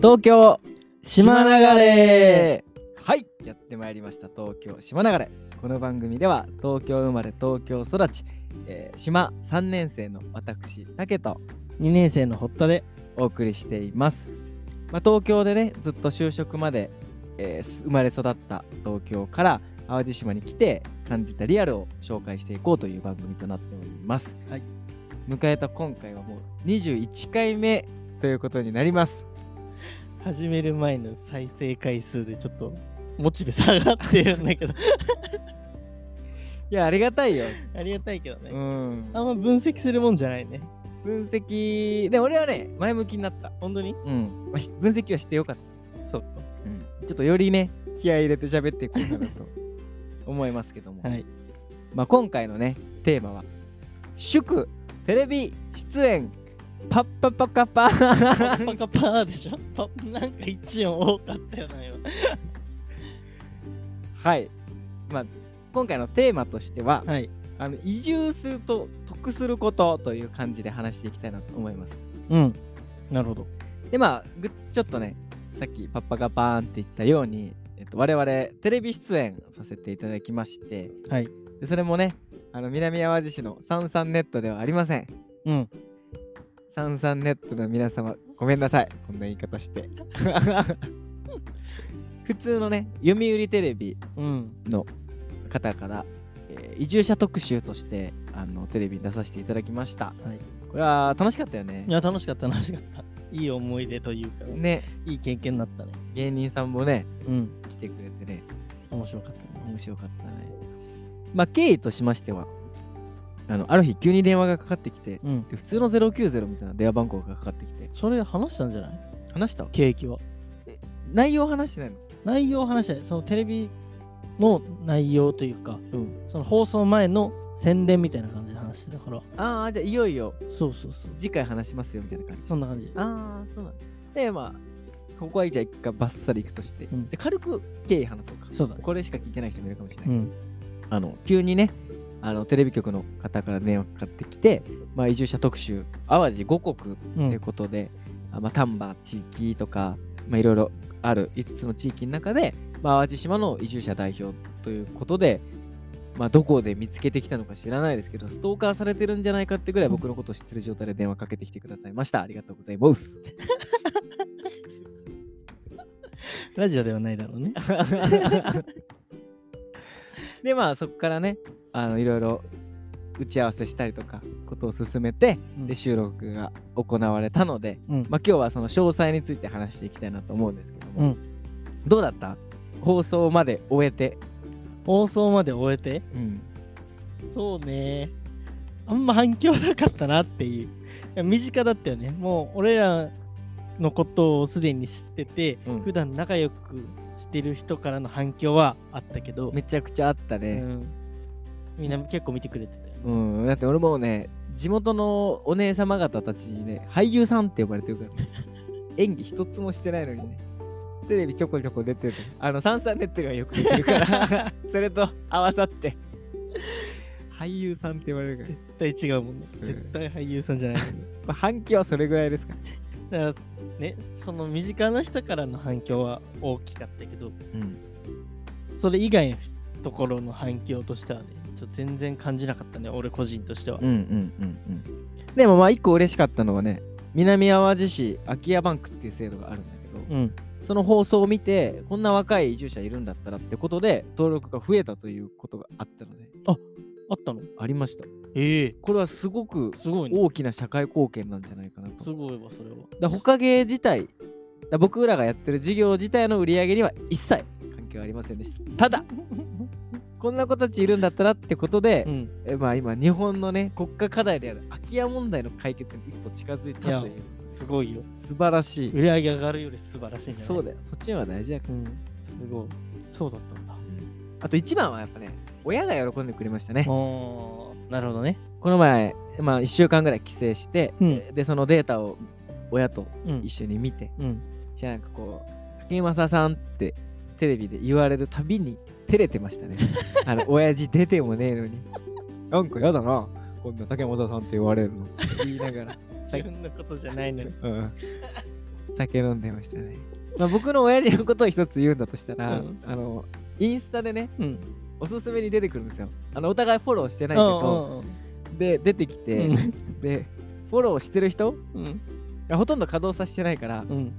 東京島流れ。はいやってまいりました。東京島流れ。この番組では東京生まれ東京育ち、えー島3年生の私竹と2年生の堀田で。お送りしています、まあ、東京でねずっと就職まで、えーす生まれ育った東京から淡路島に来て感じたリアルを紹介していこうという番組となっております、はい。迎えた今回はもう21回目ということになります始める前の再生回数でちょっとモチベ下がってるんだけど。いやありがたいよ、ありがたいけどね、うん、あんま分析するもんじゃないね。分析で俺はね前向きになった、本当に？うん。まあ、し分析はしてよかった。そうかちょっとよりね気合い入れて喋っていこうかなと 思いますけども、はい。まあ、今回のねテーマは祝テレビ出演パッパパカパパカパーでしょ？パなんか一音多かったよな今。はい、まあ、今回のテーマとしては、はい。あの移住すると得することという感じで話していきたいなと思います。うん。なるほど。でまあぐちょっとねさっきパッパがパーンって言ったように、えっと、我々テレビ出演させていただきましてはい。でそれもねあの南淡路市のサンサンネットではありません。うんサンサンネットの皆様ごめんなさい。こんな言い方して。普通のね読売テレビうん。の方から、えー移住者特集としてあのテレビに出させていただきました。はい。これは楽しかったよね。いや楽しかった楽しかった。いい思い出というかねね。いい経験になったね。芸人さんもねうん。来てくれてね。面白かったね。面白かったね。まあ経緯としましてはあのある日急に電話がかかってきてうん。で普通の090みたいな電話番号がかかってきて。それ話したんじゃない？話した？ケーキは内容話してないの？内容を話したい。そのテレビの内容というかうん。その放送前の宣伝みたいな感じで話してたから。ああじゃあいよいよ。そうそうそう。次回話しますよみたいな感じ。そんな感じ。ああそうなんだ。でまあここはじゃあ一回バッサリいくとして、うん。で軽く経緯話そうか。そうだね。これしか聞いてない人もいるかもしれない、うん。あの急にねあのテレビ局の方から電話かかってきて、まあ、移住者特集淡路五国うというんことで、あまあ、丹波地域とか、まあ、いろいろある5つの地域の中で、まあ、淡路島の移住者代表ということで、まあ、どこで見つけてきたのか知らないですけどストーカーされてるんじゃないかってぐらい僕のことを知ってる状態で電話かけてきてください。ました。ありがとうございます。ラジオではないだろうね でまあそこからねあのいろいろ打ち合わせしたりとかことを進めてうん。で収録が行われたので、うん。まあ、今日はその詳細について話していきたいなと思うんですけども、うん。どうだった？放送まで終えて、放送まで終えて？うん、そうね。あんま反響なかったなっていう。いや身近だったよね。もう俺らのことをすでに知ってて、うん。普段仲良くしてる人からの反響はあったけど、めちゃくちゃあったうね、ん、みんな結構見てくれてたようん。だって俺もね地元のお姉様方たちにね俳優さんって呼ばれてるから、ね、演技一つもしてないのにね。テレビちょこちょこ出てる。あのサンサンネットがよく出てるから。それと合わさって。俳優さんって言われるから。絶対違うもんね、うん。絶対俳優さんじゃないのに。まあ、反響はそれぐらいですか。だからねその身近な人からの反響は大きかったけどうん。それ以外のところの反響としてはねちょ全然感じなかったね俺個人としては、うんうんうんうん。でもまあ一個嬉しかったのはね、南淡路市空き家バンクっていう制度があるんだけど、うんその放送を見て、こんな若い移住者いるんだったらってことで、登録が増えたということがあったので、あったの？ありました。ええ。これはすごくすごいね。大きな社会貢献なんじゃないかなと。すごいわそれは。だほかげ自体、だ僕らがやってる事業自体の売り上げには一切関係はありませんでした。ただ、こんな子たちいるんだったらってことで、うん。えまあ今日本のね国家課題である空き家問題の解決に一歩近づいたという。すごいよ。素晴らしい。売り上げ上がるより素晴らしいそうだよ。そっちの方が大事だから、うん。すごい。そうだったんだ。あと一番はやっぱね親が喜んでくれましたね。おーなるほどね。この前まあ1週間ぐらい帰省して、うん。でそのデータを親とうん。一緒に見て、うん。じゃあなんかこう竹正さんってテレビで言われるたびに照れてましたね。あの親父出てもねえのに。なんかやだなこんな竹正さんって言われるの。って言いながら。自分のことじゃないのに。うん。酒飲んでましたね。まあ、僕の親父のことを一つ言うんだとしたら、うん。あの、インスタでね、うん。おすすめに出てくるんですよ。あの、お互いフォローしてないけうんど、で、出てきて、うん。で、フォローしてる人うん。がほとんど稼働させてないから、うん。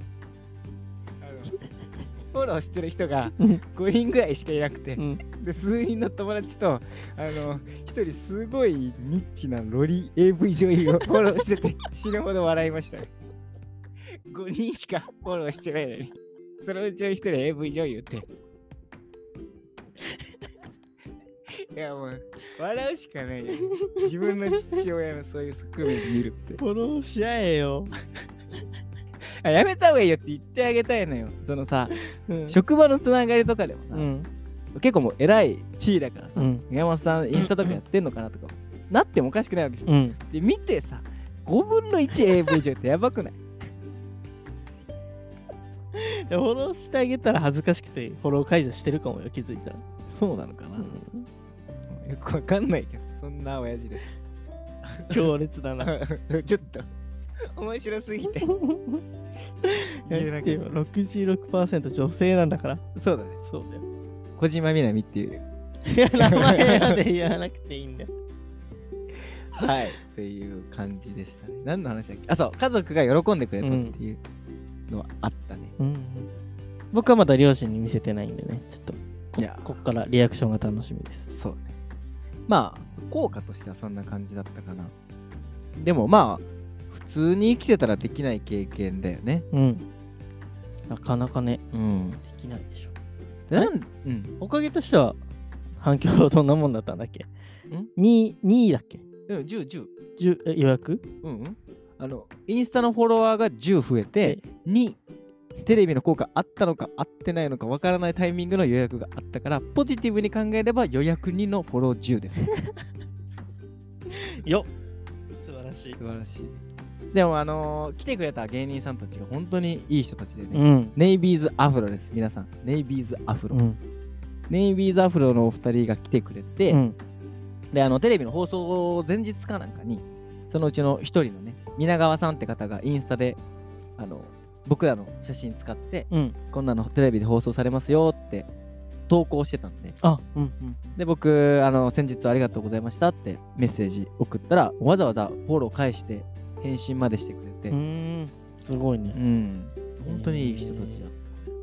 フォローしてる人がうん。5人ぐらいしかいなくて、うん。で数人の友達とあの一人すごいニッチなロリ AV 女優をフォローしてて死ぬほど笑いましたね。5人しかフォローしてないのにそのうちの一人 AV 女優っていやもう笑うしかないよ。自分の父親のそういう側面見るって。フォローし合えよ。あやめた方がいいよって言ってあげたいのよ。そのさうん。職場のつながりとかでもさ、うん。結構もう偉い地位だからさ、うん。宮本さんインスタとかやってんのかなとか、なってもおかしくないわけじゃん。うん。で、見てさ、5分の 1AV 上ってやばくない？でフォローしてあげたら恥ずかしくてフォロー解除してるかもよ、気づいたら。そうなのかな、よくわかんないけど、そんな親父で強烈だな。す。ちょっと、面白すぎて。言えなくてでも66%女性なんだから。そうだね。そうだよ。小島みなみっていう。いや、名前まで言わなくていいんだよ。はい。っていう感じでしたね。何の話だっけ？あ、そう、家族が喜んでくれたっていうのはあったね。うんうん僕はまだ両親に見せてないんでね、ちょっとここっからリアクションが楽しみです。そうね。まあ、効果としてはそんな感じだったかな。でもまあ、普通に生きてたらできない経験だよね。うん。なかなかね、うん。できないでしょ。でなんうん。おかげとしては反響はどんなもんだったんだっけ？ん ?2、2位だっけ？うん、10、10。10え予約？うん、うん。あの、インスタのフォロワーが10増えて、2、テレビの効果あったのかあってないのかわからないタイミングの予約があったから、ポジティブに考えれば予約2のフォロー10です。よ素晴らしい。素晴らしい。でも、あのー来てくれた芸人さんたちが本当にいい人たちでね。うん。ネイビーズアフロです、皆さん。ネイビーズアフロ。うん。ネイビーズアフロのお二人が来てくれて、うん。で、あの、テレビの放送前日かなんかに、そのうちの一人のね、皆川さんって方がインスタで、あの、僕らの写真使って、うん。こんなのテレビで放送されますよって投稿してたんで、あ、うん。うん。で、僕、あの、先日ありがとうございましたってメッセージ送ったら、わざわざフォロー返して、返信までしてくれて。すごいね。うん、本当にいい人たちだ。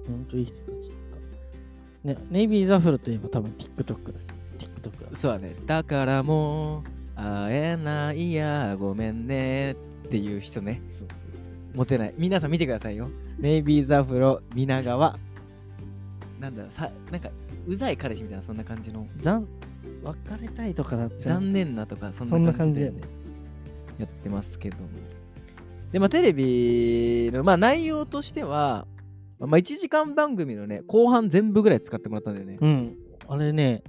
ほんといい人たちだった。ね、ネイビーズアフロといえば多分 TikTok だ。TikTok だ。そうだね。だからもう、会えないや、ごめんねっていう人ね。そうそう。モテない。皆さん見てくださいよ。ネイビーズアフロ、皆川。なんだろう、さなんか、うざい彼氏みたいな、そんな感じの。残別れたいとかだった残念なとか、そそんな感じで。やってますけども。で、まあ、テレビの、まあ、内容としては、まあ、1時間番組のね、後半全部ぐらい使ってもらったんだよね。うん。あれね、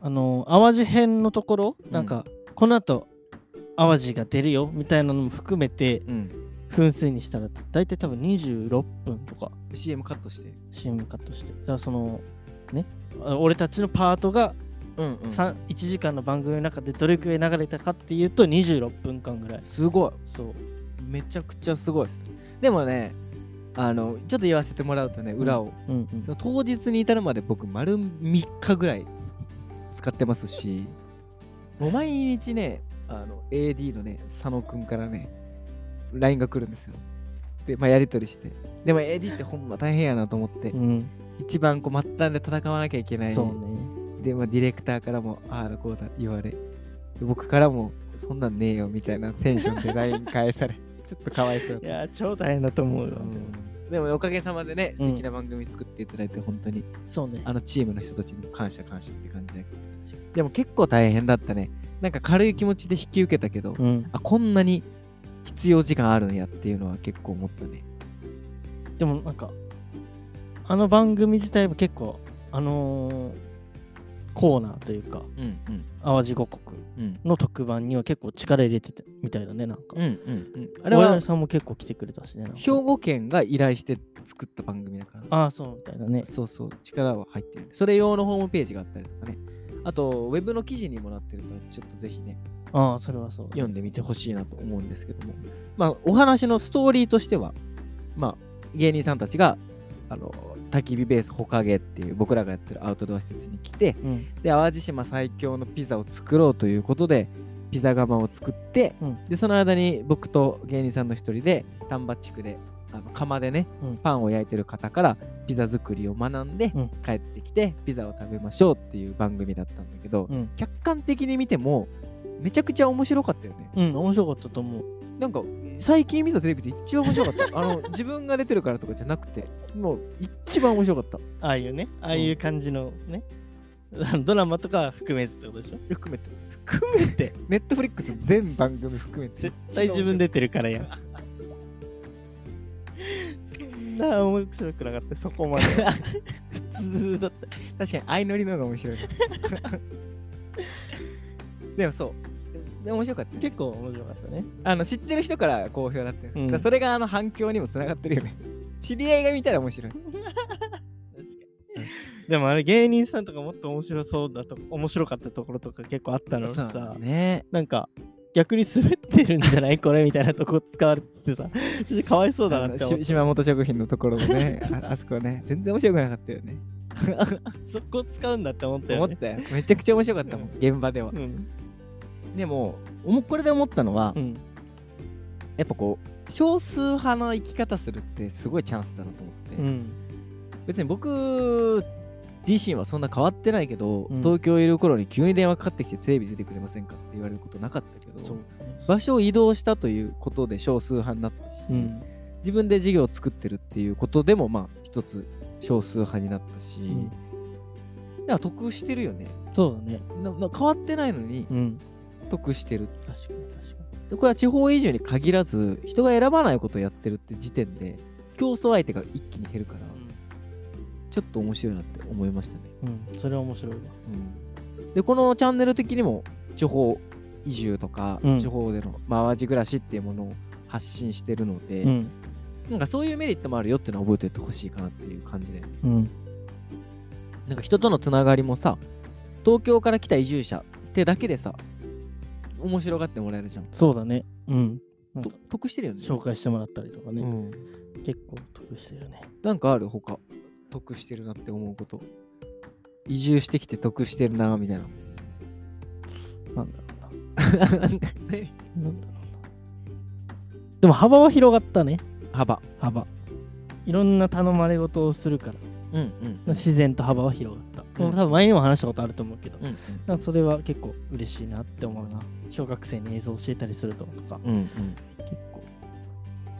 あの、淡路編のところ、なんか、この後、淡路が出るよみたいなのも含めて、うん。分数にしたら、大体多分26分とか CM カットして。CM カットして。だからその、ね、あ俺たちのパートがうんうん3 1時間の番組の中でどれくらい流れたかっていうと26分間ぐらい。すごい。そう。めちゃくちゃすごいです。でもね、あの、ちょっと言わせてもらうとね、裏を。うんうんその当日に至るまで僕、丸3日ぐらい使ってますし、もう毎日ね、あの、AD のね、佐野くんからね、LINE が来るんですよ。で、まあ、やり取りして。でも AD ってほんま大変やなと思って、うん。一番こう末端で戦わなきゃいけない。そうね。で、まあ、ディレクターからも、ああだこうだ言われ、で僕からも、そんなんねえよみたいなテンションで LINE 返され、ちょっとかわいそうい。やー、超大変だと思うよ。でもおかげさまでね、うん素敵な番組作っていただいて、本当にそうね。あのチームの人たちにも感謝感謝って感じで。でも結構大変だったね。なんか軽い気持ちで引き受けたけど、うん。あ、こんなに必要時間あるんやっていうのは結構思ったね。でもなんか、あの番組自体も結構、あのーコーナーというか、うんうん淡路五国うん。の特番には結構力入れてたみたいだね、なんか。うんうんうん。ああれはさんも結構来てくれたしね。兵庫県が依頼して作った番組だから。ああ、そうみたいだね。そうそう、力は入ってる。それ用のホームページがあったりとかね。あと、ウェブの記事にもなってるから、ちょっとぜひね、ああ、それはそう。読んでみてほしいなと思うんですけども。まあ、お話のストーリーとしては、まあ、芸人さんたちがあの焚き火ベースほかげっていう僕らがやってるアウトドア施設に来てうんで淡路島最強のピザを作ろうということでピザ窯を作って、うんでその間に僕と芸人さんの一人で丹波地区であの窯でね、うんパンを焼いてる方からピザ作りを学んで、うん帰ってきてピザを食べましょうっていう番組だったんだけど、うん客観的に見てもめちゃくちゃ面白かったよね。うん面白かったと思うなんか最近見たテレビで一番面白かった。あの自分が出てるからとかじゃなくてもう一番面白かった。ああいうねああいう感じのね、ドラマとかは含めずってことでしょ？含めて。含めて？ネットフリックス全番組含めて。絶対自分出てるからやんそんな面白くなかったそこまでは 普通だった確かに相乗りの方が面白い。でもそう。で面白かったよね、結構面白かったねあの知ってる人から好評だったよ、うんそれがあの反響にもつながってるよね。知り合いが見たら面白い。でもあれ芸人さんとかもっと面白そうだと面白かったところとか結構あったのにさ、ね。なんか逆に滑ってるんじゃない？これみたいなとこ使われててさちょっとかわいそうだなって思っ島本食品のところのねあ、あそこね、全然面白くなかったよね。そこ使うんだって思ったよね思ったよ。めちゃくちゃ面白かったもん、現場では。うんでも、これで思ったのは、うんやっぱこう、少数派の生き方するってすごいチャンスだなと思って。うん別に僕自身はそんな変わってないけど、うん。東京いる頃に急に電話かかってきてテレビ出てくれませんかって言われることなかったけどそう。場所を移動したということで少数派になったし、うん。自分で事業を作ってるっていうことでもまあ一つ少数派になったし、うん。だから得してるよね。そうだね。変わってないのにうん。得してる。確かに確かでこれは地方移住に限らず人が選ばないことをやってるって時点で競争相手が一気に減るからにちょっと面白いなって思いましたね。うん。それは面白いわ。うん。でこのチャンネル的にも地方移住とか、うん。地方での淡路暮らしっていうものを発信してるので、うん。なんかそういうメリットもあるよっていうのは覚えておいてほしいかなっていう感じで。うん。なんか人とのつながりもさ東京から来た移住者ってだけでさ面白がってもらえるじゃん、そうだね。うん。得してるよね。紹介してもらったりとかね、うん、結構得してるね。なんかある他？得してるなって思うこと。移住してきて得してるなみたいな。なんだろうな。なんだろうなでも幅は広がったね。幅。幅。いろんな頼まれ事をするから。うんうん自然と幅は広がった、うん。多分前にも話したことあると思うけど、うんそれは結構嬉しいなって思うな。小学生に映像教えたりするととか。うんうん。結構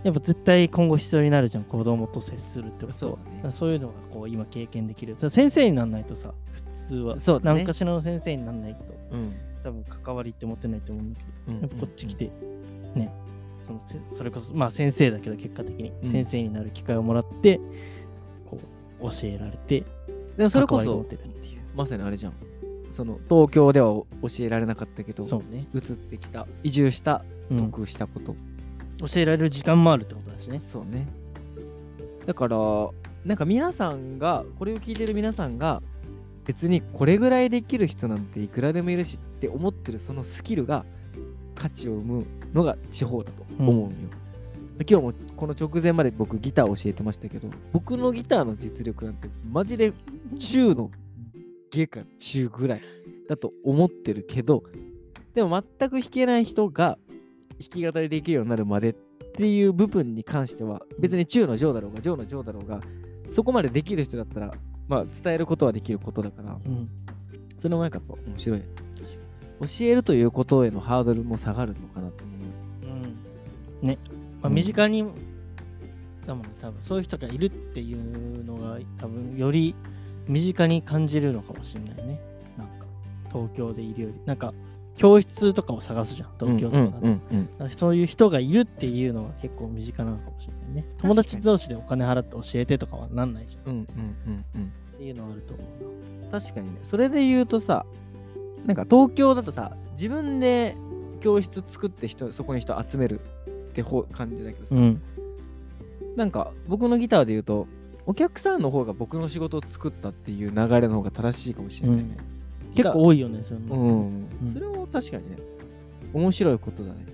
やっぱ絶対今後必要になるじゃん子供と接するってことそうだね。そういうのがこう今経験できる。先生にならないとさ普通は。そうだね。何かしらの先生にならないと。うん。多分関わりって持ってないと思うんだけど。うん。やっぱこっち来て、ね、そのせそれこそ、まあ先生だけど結果的に。うん。先生になる機会をもらって、こう教えられて、でもそれこそ。まさにあれじゃん。その東京では教えられなかったけどそうね、移ってきた移住したうん。得したこと、教えられる時間もあるってことだしね。そうね。だからなんか皆さんがこれを聞いてる皆さんが別にこれぐらいできる人なんていくらでもいるしって思ってるそのスキルが価値を生むのが地方だと思うん。よ、で今日もこの直前まで僕ギター教えてましたけど僕のギターの実力なんてマジで中の下か中ぐらいだと思ってるけどでも全く弾けない人が弾き語りできるようになるまでっていう部分に関しては別に中の上だろうが上の上だろうがそこまでできる人だったらまあ伝えることはできることだからうん。それもなんか面白い。教えるということへのハードルも下がるのかなと思うん、ね、まあ、うん。身近に、だもんね、多分。そういう人がいるっていうのが多分より身近に感じるのかもしれないね。なんか東京でいるより、なんか教室とかを探すじゃん、う東京とかだと。うんうんうんだからそういう人がいるっていうのは結構身近なのかもしれないね。友達同士でお金払って教えてとかはなんないじゃん。うんうんうんうんっていうのはあると思う確かにねそれで言うとさなんか東京だとさ自分で教室作って人そこに人集めるってほ感じだけどさ、な。うん。なんか僕のギターで言うとお客さんの方が僕の仕事を作ったっていう流れの方が正しいかもしれないね、結構多いよね、そういうの。うん、うん。それも確かにね。面白いことだね。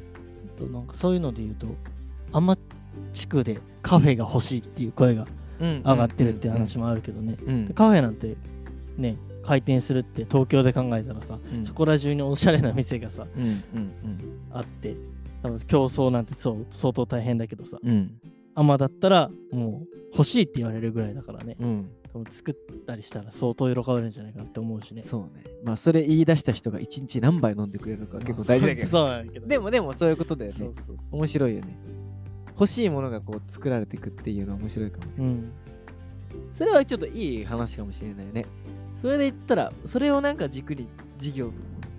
となんかそういうので言うとあんま地区でカフェが欲しいっていう声が上上がってるって話もあるけどね、カフェなんてね開店するって東京で考えたらさ、うん。そこら中におしゃれな店がさうん。うん。あって多分競争なんてそう相当大変だけどさうん。うんアマだったらもう欲しいって言われるぐらいだからね。うん多分作ったりしたら相当喜ばれるんじゃないかなって思うしね。そうね。まあそれ言い出した人が一日何杯飲んでくれるのか結構大事だけどそうなんだけどでもでもそういうことだよね。そうそうそう。面白いよね。欲しいものがこう作られていくっていうのは面白いかもね。うん。それはちょっといい話かもしれないね。それで言ったらそれをなんか軸に事業も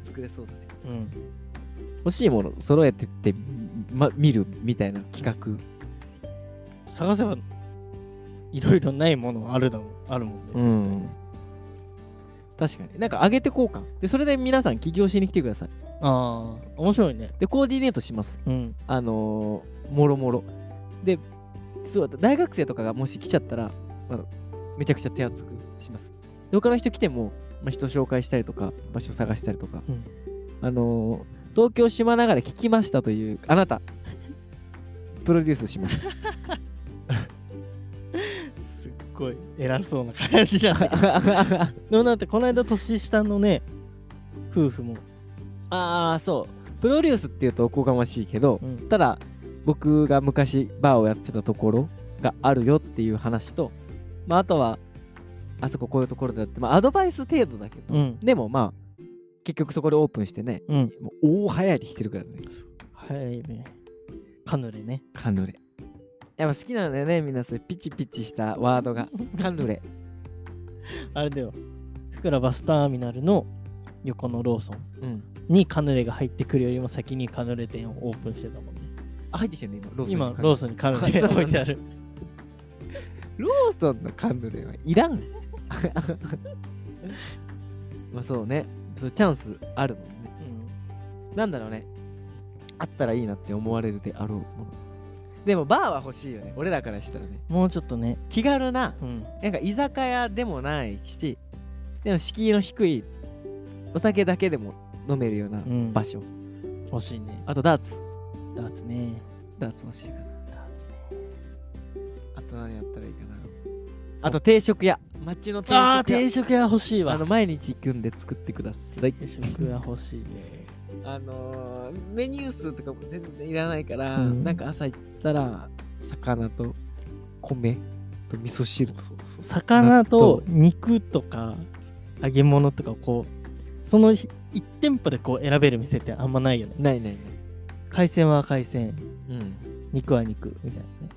作れそうだね。うん。欲しいもの揃えてって、ま、見るみたいな企画。探せばいろいろないものあるだもんあるもんね、うん。確かに。なんか上げてこうか。でそれで皆さん起業しに来てください。ああ面白いね。でコーディネートします。うん。あのーもろもろ。でそうだ大学生とかがもし来ちゃったらあのめちゃくちゃ手厚くします。で他の人来ても、まあ、人紹介したりとか場所探したりとか、うん。あのー東京島ながら聞きましたというあなた。プロデュースしますごい偉そうな感じじゃない でもだってこの間年下のね夫婦も、ああそう。プロデュースっていうとおこがましいけどうん。ただ僕が昔バーをやってたところがあるよっていう話と、まあ、あとはあそここういうところだって、まあ、アドバイス程度だけど、うん。でもまあ結局そこでオープンしてねうん。もう大流行りしてるからね。はいね。カヌレね。カヌレやっぱ好きなんだよねみんなそういうピチピチしたワードが。カヌレ。あれだよ。福良バスターミナルの横のローソンうん。にカヌレが入ってくるよりも先にカヌレ店をオープンしてたもんね。あ入ってきてるね今ローソンに今ローソンにカヌレあそうなんだ。置いてある。ローソンのカヌレはいらん。まあそうね。そうチャンスあるもんね。なんだろうね。あったらいいなって思われるであろうものでもバーは欲しいよね。俺らからしたらね。もうちょっとね。気軽なうん。なんか居酒屋でもないしでも敷居の低いお酒だけでも飲めるようなうん。場所、欲しいね。あとダーツ。ダーツね。ダーツ欲しいかな。ダーツね。あと何やったらいいかな。あと定食屋。町の定食屋。定食屋欲しいわ。あの毎日行くんで作ってください。定食屋欲しいねあのーメニュー数とかも全然いらないから、うん。なんか朝行ったら魚と米と味噌汁。と魚と肉とか揚げ物とかをこうその1店舗でこう選べる店ってあんまないよね。ないないない。海鮮は海鮮。うん。肉は肉みたいなね。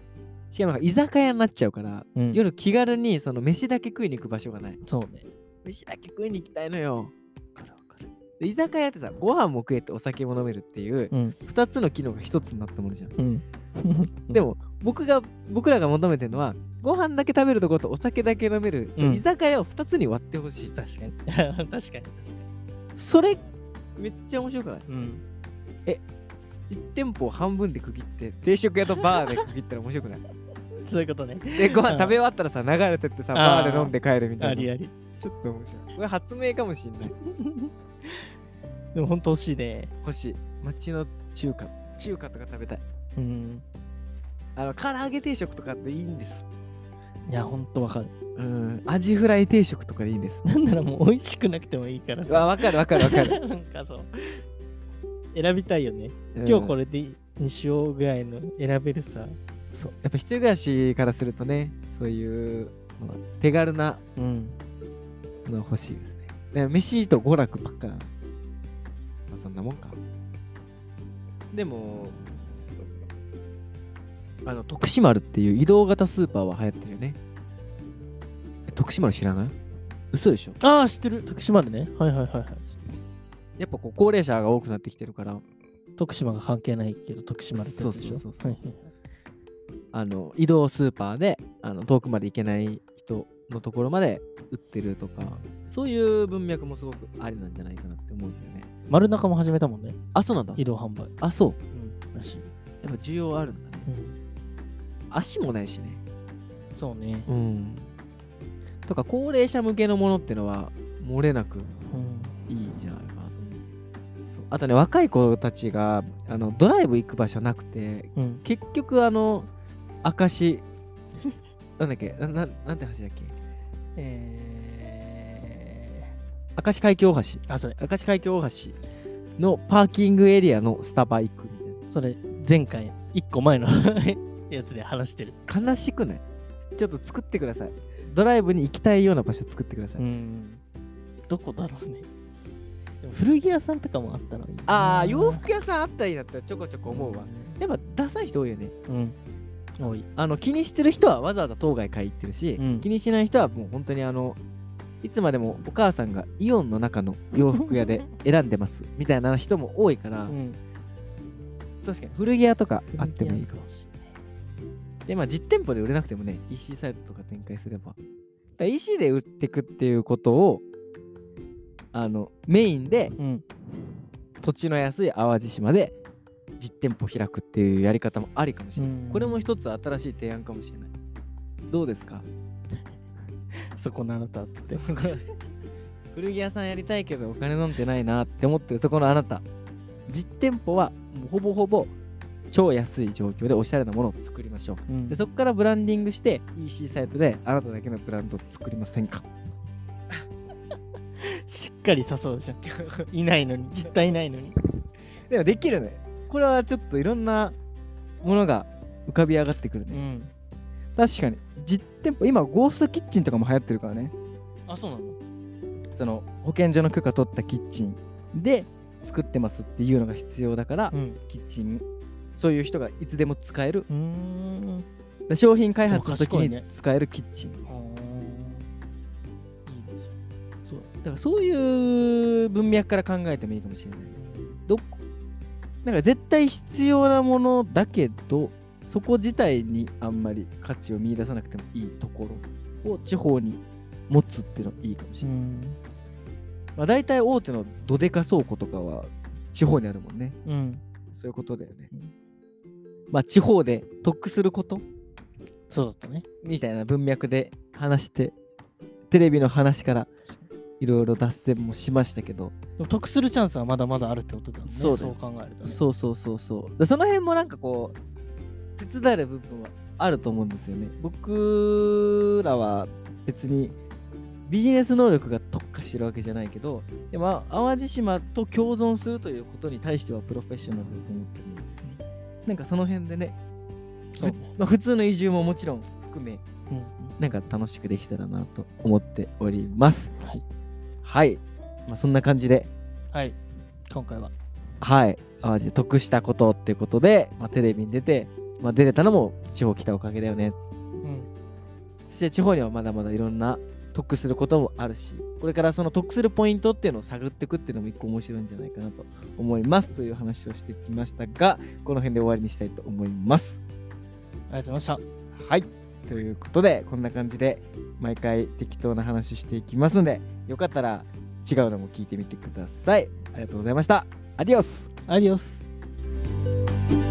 しかも居酒屋になっちゃうから、うん。夜気軽にその飯だけ食いに行く場所がない。そうね。飯だけ食いに行きたいのよ居酒屋ってさご飯も食えてお酒も飲めるっていううん。2つの機能が1つになったものじゃん。うん。でも僕が僕らが求めてるのはご飯だけ食べるところとお酒だけ飲める、うん。居酒屋を2つに割ってほしい。確かに。確かに確かに。それめっちゃ面白くない？うん。1店舗を半分で区切って定食屋とバーで区切ったら面白くない？そういうことね。でご飯食べ終わったらさ流れてってさバーで飲んで帰るみたいな。ありありちょっと面白い。これ発明かもしんない。でも本当欲しいね。欲しい。町の中華。中華とか食べたい。うん。あの唐揚げ定食とかっていいんです。いや本当わかる。うん。アジフライ定食とかでいいんです。なんならもう美味しくなくてもいいからあさわかるわかるわかる。なんかそう。選びたいよね。今日これ、れでにしようぐらいの選べるさ。そう。やっぱ一人暮らしからするとねそういう、まあ手軽なうんの欲しいですね。で飯と娯楽ばっかなまあそんなもんか。でもあの徳島丸っていう移動型スーパーは流行ってるよね。え徳島丸知らない？嘘でしょ？ああ知ってる。徳島でね。はいはいはいはい。やっぱこう高齢者が多くなってきてるから。徳島が関係ないけど徳島でってでしょ？そうそうそうそう。はいはいはい。あの移動スーパーであの遠くまで行けない人のところまで売ってるとかそういう文脈もすごくありなんじゃないかなって思うんだよね。丸中も始めたもんね。あそうなんだ。移動販売。あそう。うんらしい、やっぱ需要あるんだね。うん、足もないしね。そうね。うん。とか高齢者向けのものってのは漏れなくうん。いいんじゃないかなと思う。そう。あとね若い子たちがあのドライブ行く場所なくてうん。結局あの明石なんだっけなななんて橋だっけ？え明石海峡大橋ー、あそれ。明石海峡大橋のパーキングエリアのスタバ行くみたいそれ前回1個前の やつで話してる。な悲しくない？ちょっと作ってください。ドライブに行きたいような場所作ってください、うん。どこだろうね。古着屋さんとかもあったのにああ洋服屋さんあったらいいなってちょこちょこ思うわ。やっぱダサい人多いよね。うん多い。あの気にしてる人はわざわざ当該買い行ってるし、うん。気にしない人はもう本当にあのいつまでもお母さんがイオンの中の洋服屋で 選んでますみたいな人も多いから、うん。確かに古着屋とかあってもいいかももしでまあ実店舗で売れなくてもね EC サイトとか展開すれば。だ EC で売ってくっていうことをあのメインでれないうん。土地の安い淡路島で実店舗開くっていうやり方もありかもしれない、うん。これも一つ新しい提案かもしれない。どうですか？そこのあなたっつって。古着屋さんやりたいけどお金なんてないなって思ってるそこのあなた。実店舗はもうほぼほぼ超安い状況でおしゃれなものを作りましょう。うん。でそこからブランディングして EC サイトであなただけのブランドを作りませんか？しっかり誘うじゃん。いないのに実体いないのに。でもできるねこれはちょっといろんなものが浮かび上がってくるね、うん。確かに。実店舗今ゴーストキッチンとかも流行ってるからね。あそうなの？その保健所の許可取ったキッチンで作ってますっていうのが必要だから、うん。キッチンそういう人がいつでも使える。商品開発の時に使えるキッチン、そう。だからそういう文脈から考えてもいいかもしれない。どこなんか絶対必要なものだけどそこ自体にあんまり価値を見出さなくてもいいところを地方に持つっていうのはいいかもしれない、うん。まあ、大体大手のどでか倉庫とかは地方にあるもんね。うん。そういうことだよね、うん。まあ地方で得すること。そうだったね。みたいな文脈で話してテレビの話からいろいろ脱線もしましたけど、得するチャンスはまだまだあるってことだもんね。そうだよ。考えるとね。そうそうそうそう。でその辺もなんかこう手伝える部分はあると思うんですよね。僕らは別にビジネス能力が特化してるわけじゃないけどでも淡路島と共存するということに対してはプロフェッショナルだと思ってるなんかその辺でねまあ、普通の移住ももちろん含めうん。なんか楽しくできたらなと思っております。はいはい、まあ、そんな感じで。はい。今回は。はい。淡路で得したことっていうことで、まあ、テレビに出て、まあ、出れたのも地方来たおかげだよね。うん。そして地方にはまだまだいろんな得することもあるしこれからその得するポイントっていうのを探っていくっていうのも一個面白いんじゃないかなと思います。という話をしてきましたがこの辺で終わりにしたいと思います。ありがとうございましはい。ということでこんな感じで毎回適当な話していきますのでよかったら違うのも聞いてみてください。ありがとうございました。アディオス。アディオス。